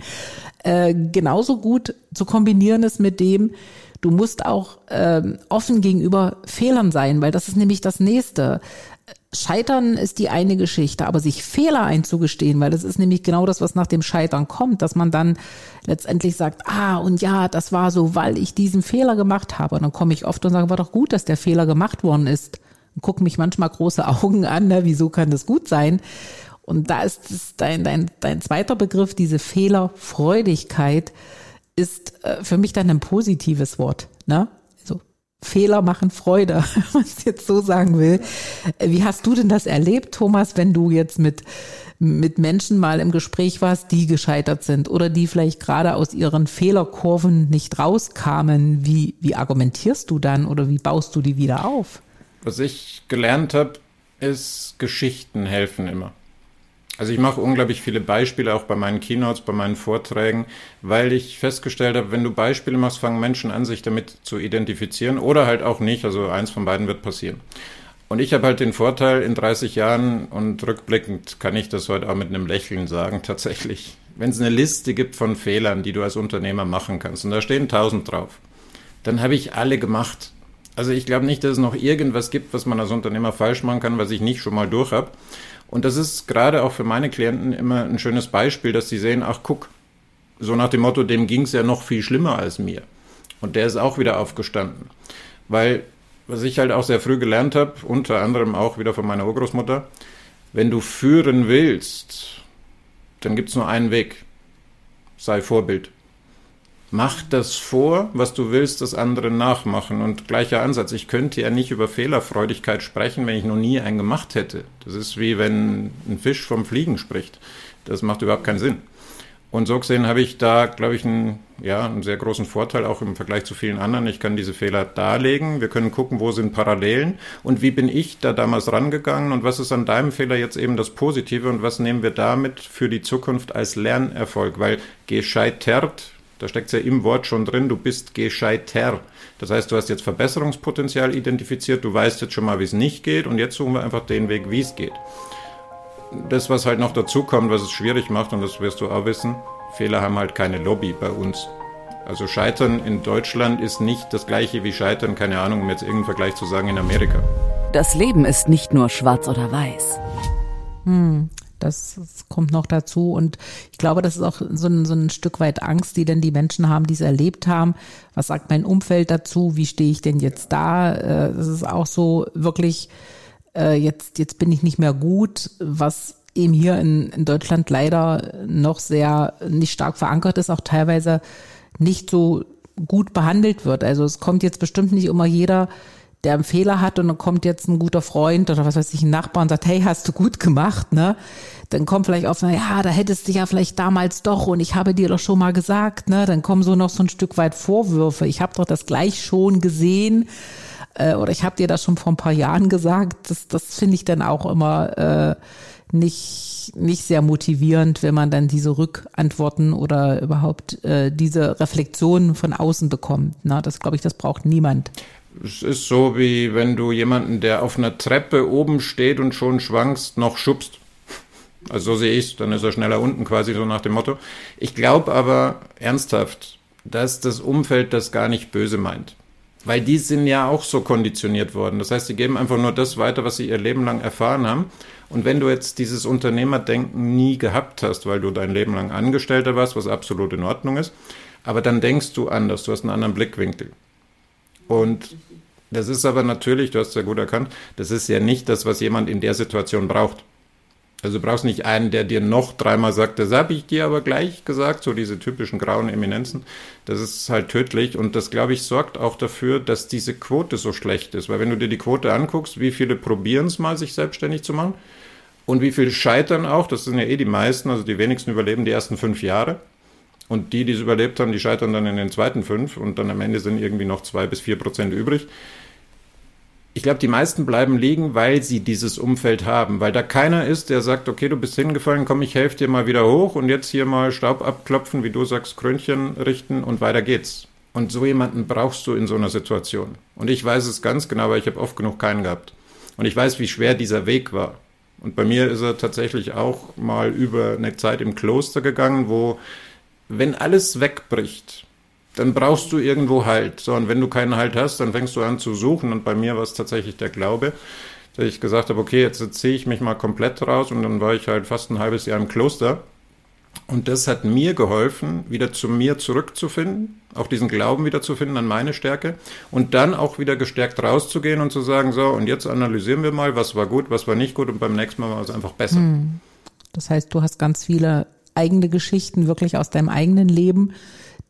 Speaker 1: Äh, genauso gut zu kombinieren ist mit dem, Du musst auch ähm, offen gegenüber Fehlern sein, weil das ist nämlich das nächste. Scheitern ist die eine Geschichte, aber sich Fehler einzugestehen, weil das ist nämlich genau das, was nach dem Scheitern kommt, dass man dann letztendlich sagt, ah, und ja, das war so, weil ich diesen Fehler gemacht habe. Und dann komme ich oft und sage, war doch gut, dass der Fehler gemacht worden ist. Und gucke mich manchmal große Augen an, ne? wieso kann das gut sein? Und da ist dein, dein, dein zweiter Begriff, diese Fehlerfreudigkeit ist äh, für mich dann ein positives Wort. Ne? Also Fehler machen Freude, wenn man es jetzt so sagen will. Äh, wie hast du denn das erlebt, Thomas, wenn du jetzt mit mit Menschen mal im Gespräch warst, die gescheitert sind oder die vielleicht gerade aus ihren Fehlerkurven nicht rauskamen, wie, wie argumentierst du dann oder wie baust du die wieder auf?
Speaker 2: Was ich gelernt habe, ist, Geschichten helfen immer. Also ich mache unglaublich viele Beispiele auch bei meinen Keynotes, bei meinen Vorträgen, weil ich festgestellt habe, wenn du Beispiele machst, fangen Menschen an, sich damit zu identifizieren oder halt auch nicht. Also eins von beiden wird passieren. Und ich habe halt den Vorteil in 30 Jahren und rückblickend kann ich das heute auch mit einem Lächeln sagen, tatsächlich. Wenn es eine Liste gibt von Fehlern, die du als Unternehmer machen kannst, und da stehen tausend drauf, dann habe ich alle gemacht. Also ich glaube nicht, dass es noch irgendwas gibt, was man als Unternehmer falsch machen kann, was ich nicht schon mal durch habe. Und das ist gerade auch für meine Klienten immer ein schönes Beispiel, dass sie sehen, ach guck, so nach dem Motto, dem ging es ja noch viel schlimmer als mir. Und der ist auch wieder aufgestanden. Weil, was ich halt auch sehr früh gelernt habe, unter anderem auch wieder von meiner Urgroßmutter, wenn du führen willst, dann gibt es nur einen Weg. Sei Vorbild. Mach das vor, was du willst, dass andere nachmachen. Und gleicher Ansatz. Ich könnte ja nicht über Fehlerfreudigkeit sprechen, wenn ich noch nie einen gemacht hätte. Das ist wie wenn ein Fisch vom Fliegen spricht. Das macht überhaupt keinen Sinn. Und so gesehen habe ich da, glaube ich, einen, ja, einen sehr großen Vorteil, auch im Vergleich zu vielen anderen. Ich kann diese Fehler darlegen. Wir können gucken, wo sind Parallelen und wie bin ich da damals rangegangen und was ist an deinem Fehler jetzt eben das Positive und was nehmen wir damit für die Zukunft als Lernerfolg? Weil gescheitert, da steckt es ja im Wort schon drin, du bist gescheiter. Das heißt, du hast jetzt Verbesserungspotenzial identifiziert, du weißt jetzt schon mal, wie es nicht geht und jetzt suchen wir einfach den Weg, wie es geht das, was halt noch dazu kommt, was es schwierig macht, und das wirst du auch wissen, Fehler haben halt keine Lobby bei uns. Also Scheitern in Deutschland ist nicht das gleiche wie Scheitern, keine Ahnung, um jetzt irgendeinen Vergleich zu sagen, in Amerika.
Speaker 3: Das Leben ist nicht nur schwarz oder weiß.
Speaker 1: Hm, das, kommt noch dazu. Und ich glaube, das ist auch so ein, so ein Stück weit Angst, die denn die Menschen haben, die es erlebt haben. Was sagt mein Umfeld dazu? Wie stehe ich denn jetzt da? Äh, das ist auch so wirklich äh, jetzt, jetzt bin ich nicht mehr gut, was eben hier in, in Deutschland leider noch sehr nicht stark verankert ist, auch teilweise nicht so gut behandelt wird. Also es kommt jetzt bestimmt nicht immer jeder, der einen Fehler hat und dann kommt jetzt ein guter Freund oder was weiß ich, ein Nachbar und sagt, hey, hast du gut gemacht, ne? Dann kommt vielleicht auf, na ja, da hättest du ja vielleicht damals doch und ich habe dir doch schon mal gesagt, ne? Dann kommen so noch so ein Stück weit Vorwürfe. Ich habe doch das gleich schon gesehen äh, oder ich habe dir das schon vor ein paar Jahren gesagt, das, das finde ich dann auch immer äh, nicht, nicht sehr motivierend, wenn man dann diese Rückantworten oder überhaupt äh, diese Reflexionen von außen bekommt. Na, das glaube ich, das braucht niemand.
Speaker 2: Es ist so, wie wenn du jemanden, der auf einer Treppe oben steht und schon schwankst, noch schubst. Also so sehe ich es, dann ist er schneller unten quasi so nach dem Motto. Ich glaube aber ernsthaft, dass das Umfeld das gar nicht böse meint. Weil die sind ja auch so konditioniert worden. Das heißt, sie geben einfach nur das weiter, was sie ihr Leben lang erfahren haben. Und wenn du jetzt dieses Unternehmerdenken nie gehabt hast, weil du dein Leben lang Angestellter warst, was absolut in Ordnung ist, aber dann denkst du anders, du hast einen anderen Blickwinkel. Und das ist aber natürlich, du hast es ja gut erkannt, das ist ja nicht das, was jemand in der Situation braucht. Also du brauchst nicht einen, der dir noch dreimal sagt, das habe ich dir aber gleich gesagt, so diese typischen grauen Eminenzen. Das ist halt tödlich und das, glaube ich, sorgt auch dafür, dass diese Quote so schlecht ist. Weil wenn du dir die Quote anguckst, wie viele probieren es mal, sich selbstständig zu machen und wie viele scheitern auch, das sind ja eh die meisten, also die wenigsten überleben die ersten fünf Jahre. Und die, die es überlebt haben, die scheitern dann in den zweiten fünf und dann am Ende sind irgendwie noch zwei bis vier Prozent übrig. Ich glaube, die meisten bleiben liegen, weil sie dieses Umfeld haben, weil da keiner ist, der sagt, okay, du bist hingefallen, komm, ich helfe dir mal wieder hoch und jetzt hier mal Staub abklopfen, wie du sagst, Krönchen richten und weiter geht's. Und so jemanden brauchst du in so einer Situation. Und ich weiß es ganz genau, weil ich habe oft genug keinen gehabt. Und ich weiß, wie schwer dieser Weg war. Und bei mir ist er tatsächlich auch mal über eine Zeit im Kloster gegangen, wo, wenn alles wegbricht, dann brauchst du irgendwo Halt. So, und wenn du keinen Halt hast, dann fängst du an zu suchen. Und bei mir war es tatsächlich der Glaube, dass ich gesagt habe, okay, jetzt ziehe ich mich mal komplett raus. Und dann war ich halt fast ein halbes Jahr im Kloster. Und das hat mir geholfen, wieder zu mir zurückzufinden, auch diesen Glauben wieder zu finden an meine Stärke und dann auch wieder gestärkt rauszugehen und zu sagen, so, und jetzt analysieren wir mal, was war gut, was war nicht gut und beim nächsten Mal war es einfach besser. Hm.
Speaker 1: Das heißt, du hast ganz viele eigene Geschichten wirklich aus deinem eigenen Leben,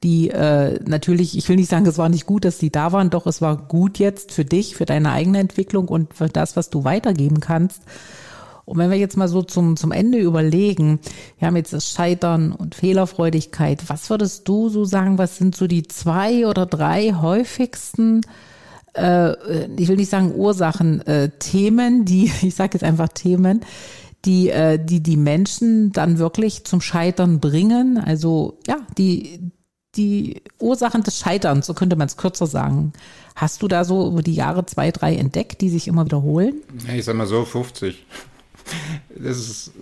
Speaker 1: die äh, natürlich, ich will nicht sagen, es war nicht gut, dass die da waren, doch es war gut jetzt für dich, für deine eigene Entwicklung und für das, was du weitergeben kannst. Und wenn wir jetzt mal so zum, zum Ende überlegen, wir haben jetzt das Scheitern und Fehlerfreudigkeit, was würdest du so sagen, was sind so die zwei oder drei häufigsten, äh, ich will nicht sagen Ursachen, äh, Themen, die, ich sage jetzt einfach Themen, die, äh, die die Menschen dann wirklich zum Scheitern bringen, also ja, die, die Ursachen des Scheiterns, so könnte man es kürzer sagen. Hast du da so über die Jahre zwei, drei entdeckt, die sich immer wiederholen?
Speaker 2: Ich sag mal so 50. Das ist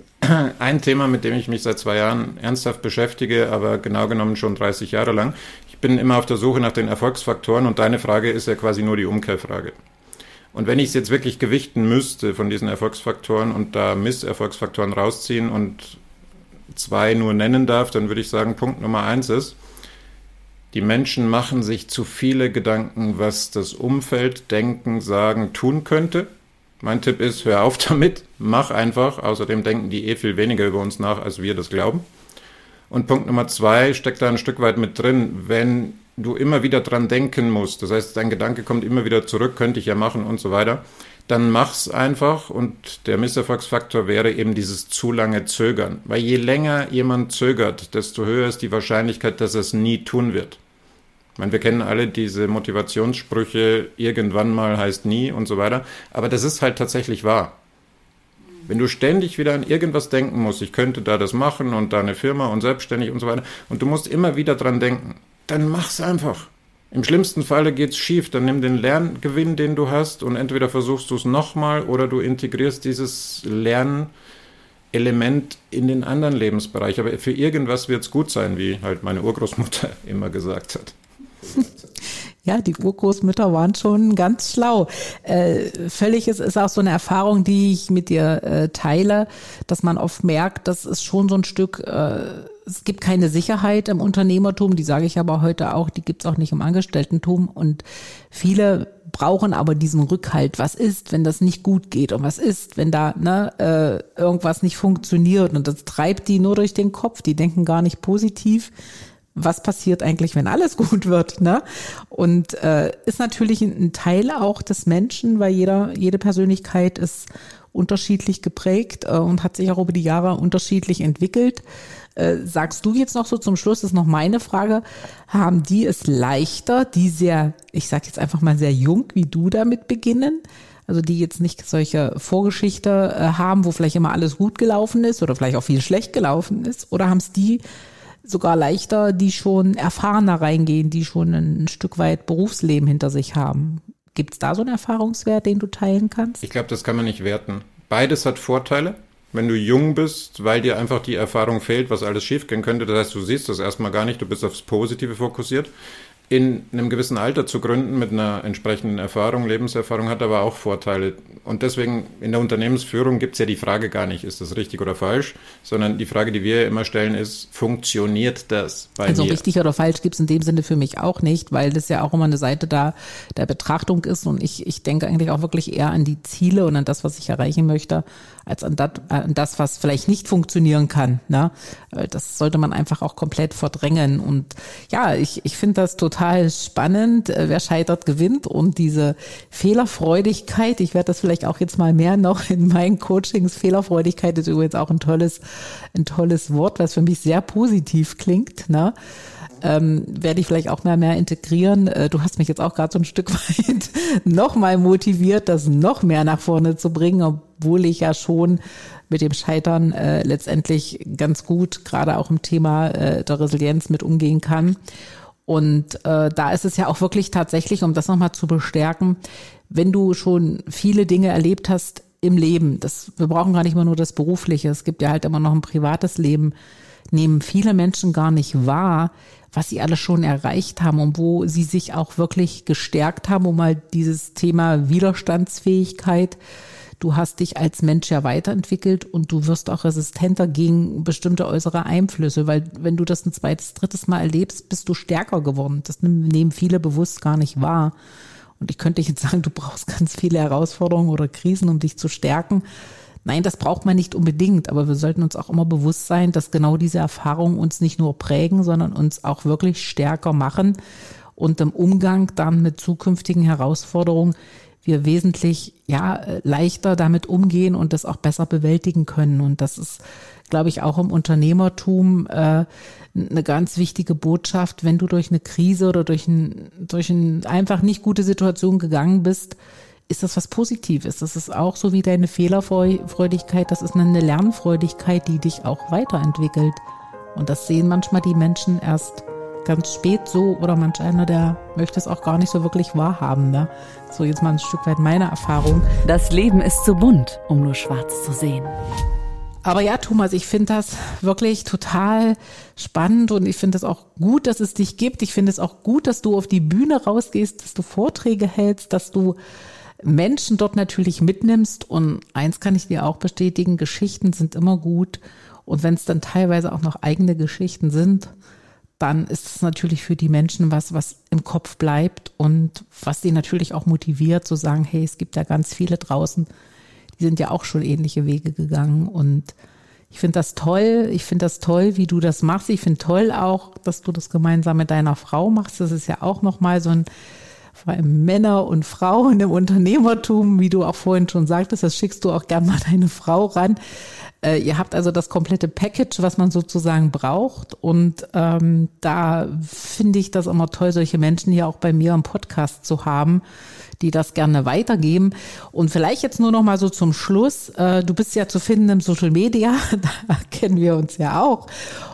Speaker 2: ein Thema, mit dem ich mich seit zwei Jahren ernsthaft beschäftige, aber genau genommen schon 30 Jahre lang. Ich bin immer auf der Suche nach den Erfolgsfaktoren und deine Frage ist ja quasi nur die Umkehrfrage. Und wenn ich es jetzt wirklich gewichten müsste von diesen Erfolgsfaktoren und da Misserfolgsfaktoren rausziehen und zwei nur nennen darf, dann würde ich sagen, Punkt Nummer eins ist, die Menschen machen sich zu viele Gedanken, was das Umfeld denken, sagen, tun könnte. Mein Tipp ist, hör auf damit, mach einfach. Außerdem denken die eh viel weniger über uns nach, als wir das glauben. Und Punkt Nummer zwei steckt da ein Stück weit mit drin. Wenn du immer wieder dran denken musst, das heißt, dein Gedanke kommt immer wieder zurück, könnte ich ja machen und so weiter, dann mach's einfach und der Misserfolgsfaktor wäre eben dieses zu lange Zögern. Weil je länger jemand zögert, desto höher ist die Wahrscheinlichkeit, dass er es nie tun wird. Ich meine, wir kennen alle diese Motivationssprüche, irgendwann mal heißt nie und so weiter, aber das ist halt tatsächlich wahr. Wenn du ständig wieder an irgendwas denken musst, ich könnte da das machen und da eine Firma und selbstständig und so weiter, und du musst immer wieder dran denken, dann mach's einfach. Im schlimmsten Falle geht's schief, dann nimm den Lerngewinn, den du hast, und entweder versuchst du es nochmal oder du integrierst dieses Lernelement in den anderen Lebensbereich. Aber für irgendwas wird's gut sein, wie halt meine Urgroßmutter immer gesagt hat.
Speaker 1: Ja, die Urgroßmütter waren schon ganz schlau. Äh, völlig ist, ist auch so eine Erfahrung, die ich mit dir äh, teile, dass man oft merkt, dass es schon so ein Stück, äh, es gibt keine Sicherheit im Unternehmertum, die sage ich aber heute auch, die gibt's auch nicht im Angestelltentum. Und viele brauchen aber diesen Rückhalt. Was ist, wenn das nicht gut geht? Und was ist, wenn da ne, äh, irgendwas nicht funktioniert? Und das treibt die nur durch den Kopf. Die denken gar nicht positiv was passiert eigentlich, wenn alles gut wird, ne? Und äh, ist natürlich ein Teil auch des Menschen, weil jeder, jede Persönlichkeit ist unterschiedlich geprägt äh, und hat sich auch über die Jahre unterschiedlich entwickelt. Äh, sagst du jetzt noch so zum Schluss, ist noch meine Frage, haben die es leichter, die sehr, ich sag jetzt einfach mal sehr jung wie du damit beginnen? Also die jetzt nicht solche Vorgeschichte äh, haben, wo vielleicht immer alles gut gelaufen ist oder vielleicht auch viel schlecht gelaufen ist? Oder haben es die sogar leichter, die schon erfahrener reingehen, die schon ein Stück weit Berufsleben hinter sich haben. Gibt es da so einen Erfahrungswert, den du teilen kannst?
Speaker 2: Ich glaube, das kann man nicht werten. Beides hat Vorteile. Wenn du jung bist, weil dir einfach die Erfahrung fehlt, was alles schiefgehen könnte, das heißt, du siehst das erstmal gar nicht, du bist aufs Positive fokussiert in einem gewissen Alter zu gründen mit einer entsprechenden Erfahrung, Lebenserfahrung hat aber auch Vorteile. Und deswegen in der Unternehmensführung gibt es ja die Frage gar nicht, ist das richtig oder falsch, sondern die Frage, die wir immer stellen, ist, funktioniert das
Speaker 1: bei also mir? Also richtig oder falsch gibt es in dem Sinne für mich auch nicht, weil das ja auch immer eine Seite da der Betrachtung ist und ich, ich denke eigentlich auch wirklich eher an die Ziele und an das, was ich erreichen möchte, als an das, an das was vielleicht nicht funktionieren kann. Ne? Das sollte man einfach auch komplett verdrängen. Und ja, ich, ich finde das total spannend. Äh, wer scheitert, gewinnt. Und diese Fehlerfreudigkeit, ich werde das vielleicht auch jetzt mal mehr noch in meinen Coachings. Fehlerfreudigkeit ist übrigens auch ein tolles, ein tolles Wort, was für mich sehr positiv klingt. Ne? ähm, werde ich vielleicht auch mal mehr integrieren. Äh, du hast mich jetzt auch gerade so ein Stück weit noch mal motiviert, das noch mehr nach vorne zu bringen, obwohl ich ja schon mit dem Scheitern äh, letztendlich ganz gut gerade auch im Thema äh, der Resilienz mit umgehen kann. Und äh, da ist es ja auch wirklich tatsächlich, um das nochmal zu bestärken, wenn du schon viele Dinge erlebt hast im Leben, das, wir brauchen gar nicht immer nur das Berufliche, es gibt ja halt immer noch ein privates Leben, nehmen viele Menschen gar nicht wahr, was sie alles schon erreicht haben und wo sie sich auch wirklich gestärkt haben, um mal dieses Thema Widerstandsfähigkeit. Du hast dich als Mensch ja weiterentwickelt und du wirst auch resistenter gegen bestimmte äußere Einflüsse, weil wenn du das ein zweites, drittes Mal erlebst, bist du stärker geworden. Das nehmen viele bewusst gar nicht wahr. Und ich könnte jetzt sagen, du brauchst ganz viele Herausforderungen oder Krisen, um dich zu stärken. Nein, das braucht man nicht unbedingt, aber wir sollten uns auch immer bewusst sein, dass genau diese Erfahrungen uns nicht nur prägen, sondern uns auch wirklich stärker machen und im Umgang dann mit zukünftigen Herausforderungen wir wesentlich ja leichter damit umgehen und das auch besser bewältigen können. Und das ist, glaube ich, auch im Unternehmertum äh, eine ganz wichtige Botschaft, wenn du durch eine Krise oder durch ein, durch ein einfach nicht gute Situation gegangen bist, ist das was Positives. Das ist auch so wie deine Fehlerfreudigkeit, das ist eine Lernfreudigkeit, die dich auch weiterentwickelt. Und das sehen manchmal die Menschen erst ganz spät so oder manch einer, der möchte es auch gar nicht so wirklich wahrhaben. Ne? So jetzt mal ein Stück weit meine Erfahrung.
Speaker 3: Das Leben ist zu bunt, um nur schwarz zu sehen.
Speaker 1: Aber ja, Thomas, ich finde das wirklich total spannend und ich finde es auch gut, dass es dich gibt. Ich finde es auch gut, dass du auf die Bühne rausgehst, dass du Vorträge hältst, dass du Menschen dort natürlich mitnimmst. Und eins kann ich dir auch bestätigen, Geschichten sind immer gut. Und wenn es dann teilweise auch noch eigene Geschichten sind, dann ist es natürlich für die Menschen was, was im Kopf bleibt und was sie natürlich auch motiviert zu sagen, hey, es gibt ja ganz viele draußen, die sind ja auch schon ähnliche Wege gegangen und Ich finde das toll. Ich finde das toll, wie du das machst. Ich finde toll auch, dass du das gemeinsam mit deiner Frau machst. Das ist ja auch nochmal so ein vor allem Männer und Frauen im Unternehmertum, wie du auch vorhin schon sagtest, das schickst du auch gern mal deine Frau ran. Äh, ihr habt also das komplette Package, was man sozusagen braucht. Und ähm, da finde ich das immer toll, solche Menschen hier auch bei mir im Podcast zu haben, die das gerne weitergeben. Und vielleicht jetzt nur noch mal so zum Schluss. Äh, du bist ja zu finden im Social Media, da kennen wir uns ja auch.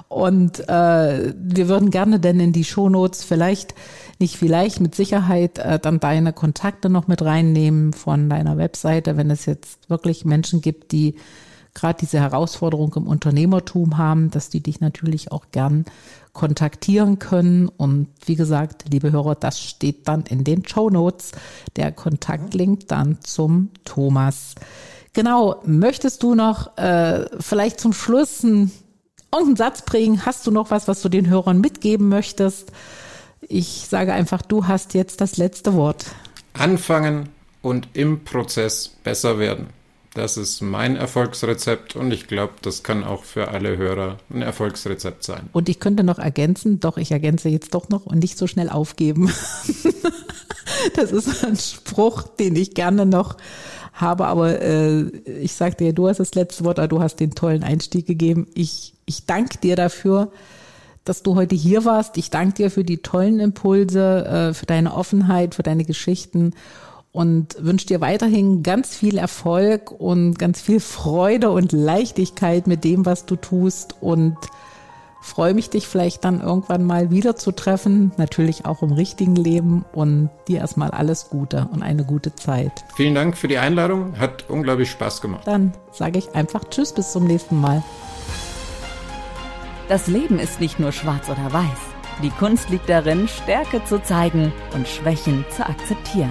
Speaker 1: Und äh, wir würden gerne denn in die Shownotes vielleicht nicht vielleicht mit Sicherheit äh, dann deine Kontakte noch mit reinnehmen von deiner Webseite, wenn es jetzt wirklich Menschen gibt, die gerade diese Herausforderung im Unternehmertum haben, dass die dich natürlich auch gern kontaktieren können. Und wie gesagt, liebe Hörer, das steht dann in den Show Notes, der Kontaktlink dann zum Thomas. Genau, möchtest du noch äh, vielleicht zum Schluss einen, irgendeinen Satz bringen? Hast du noch was, was du den Hörern mitgeben möchtest? Ich sage einfach, du hast jetzt das letzte Wort.
Speaker 2: Anfangen und im Prozess besser werden. Das ist mein Erfolgsrezept und ich glaube, das kann auch für alle Hörer ein Erfolgsrezept sein.
Speaker 1: Und ich könnte noch ergänzen, doch, ich ergänze jetzt doch noch und nicht so schnell aufgeben. das ist ein Spruch, den ich gerne noch habe, aber äh, ich sagte dir, du hast das letzte Wort, du hast den tollen Einstieg gegeben. Ich, ich danke dir dafür, dass du heute hier warst. Ich danke dir für die tollen Impulse, äh, für deine Offenheit, für deine Geschichten und wünsche dir weiterhin ganz viel Erfolg und ganz viel Freude und Leichtigkeit mit dem, was du tust und freue mich, dich vielleicht dann irgendwann mal wieder zu treffen, natürlich auch im richtigen Leben und dir erstmal alles Gute und eine gute Zeit.
Speaker 2: Vielen Dank für die Einladung, hat unglaublich Spaß gemacht.
Speaker 1: Dann sage ich einfach Tschüss, bis zum nächsten Mal.
Speaker 3: Das Leben ist nicht nur schwarz oder weiß. Die Kunst liegt darin, Stärke zu zeigen und Schwächen zu akzeptieren.